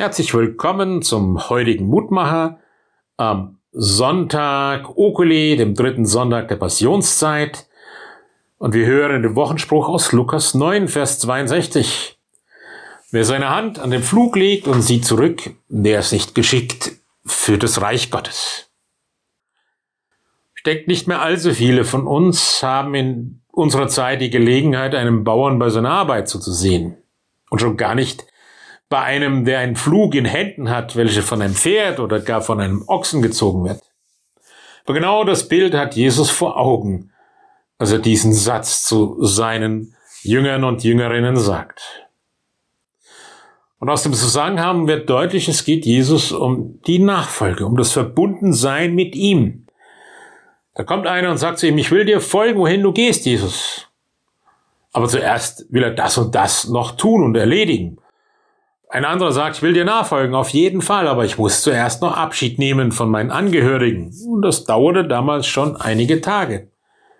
Herzlich willkommen zum heutigen Mutmacher am Sonntag Okuli, dem dritten Sonntag der Passionszeit. Und wir hören den Wochenspruch aus Lukas 9, Vers 62. Wer seine Hand an den Flug legt und sieht zurück, der ist nicht geschickt für das Reich Gottes. Steckt nicht mehr allzu viele von uns haben in unserer Zeit die Gelegenheit, einem Bauern bei seiner Arbeit zuzusehen. Und schon gar nicht bei einem, der einen Flug in Händen hat, welche von einem Pferd oder gar von einem Ochsen gezogen wird. Aber genau das Bild hat Jesus vor Augen, als er diesen Satz zu seinen Jüngern und Jüngerinnen sagt. Und aus dem Zusammenhang wird deutlich, es geht Jesus um die Nachfolge, um das Verbundensein mit ihm. Da kommt einer und sagt zu ihm, ich will dir folgen, wohin du gehst, Jesus. Aber zuerst will er das und das noch tun und erledigen. Ein anderer sagt, ich will dir nachfolgen, auf jeden Fall, aber ich muss zuerst noch Abschied nehmen von meinen Angehörigen. Und das dauerte damals schon einige Tage.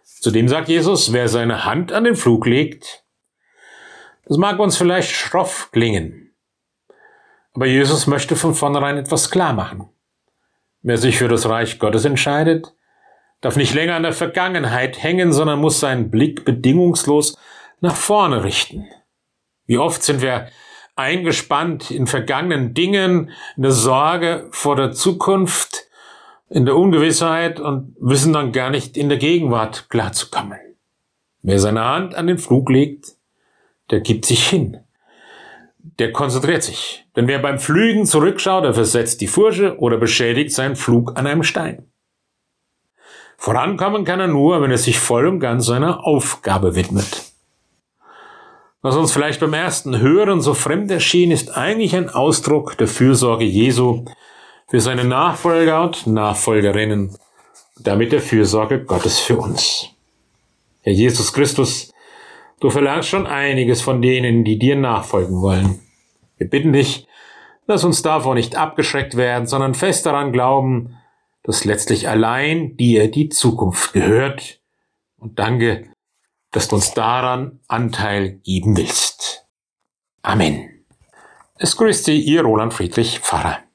Zudem sagt Jesus, wer seine Hand an den Flug legt, das mag uns vielleicht schroff klingen. Aber Jesus möchte von vornherein etwas klar machen. Wer sich für das Reich Gottes entscheidet, darf nicht länger an der Vergangenheit hängen, sondern muss seinen Blick bedingungslos nach vorne richten. Wie oft sind wir eingespannt in vergangenen Dingen, in der Sorge vor der Zukunft, in der Ungewissheit und wissen dann gar nicht in der Gegenwart klarzukommen. Wer seine Hand an den Flug legt, der gibt sich hin. Der konzentriert sich. Denn wer beim Flügen zurückschaut, der versetzt die Furche oder beschädigt seinen Flug an einem Stein. Vorankommen kann er nur, wenn er sich voll und ganz seiner Aufgabe widmet. Was uns vielleicht beim ersten Hören so fremd erschien, ist eigentlich ein Ausdruck der Fürsorge Jesu für seine Nachfolger und Nachfolgerinnen, damit der Fürsorge Gottes für uns. Herr Jesus Christus, du verlangst schon einiges von denen, die dir nachfolgen wollen. Wir bitten dich, lass uns davon nicht abgeschreckt werden, sondern fest daran glauben, dass letztlich allein dir die Zukunft gehört. Und danke, dass du uns daran Anteil geben willst. Amen. Es grüßt Sie, Ihr Roland Friedrich Pfarrer.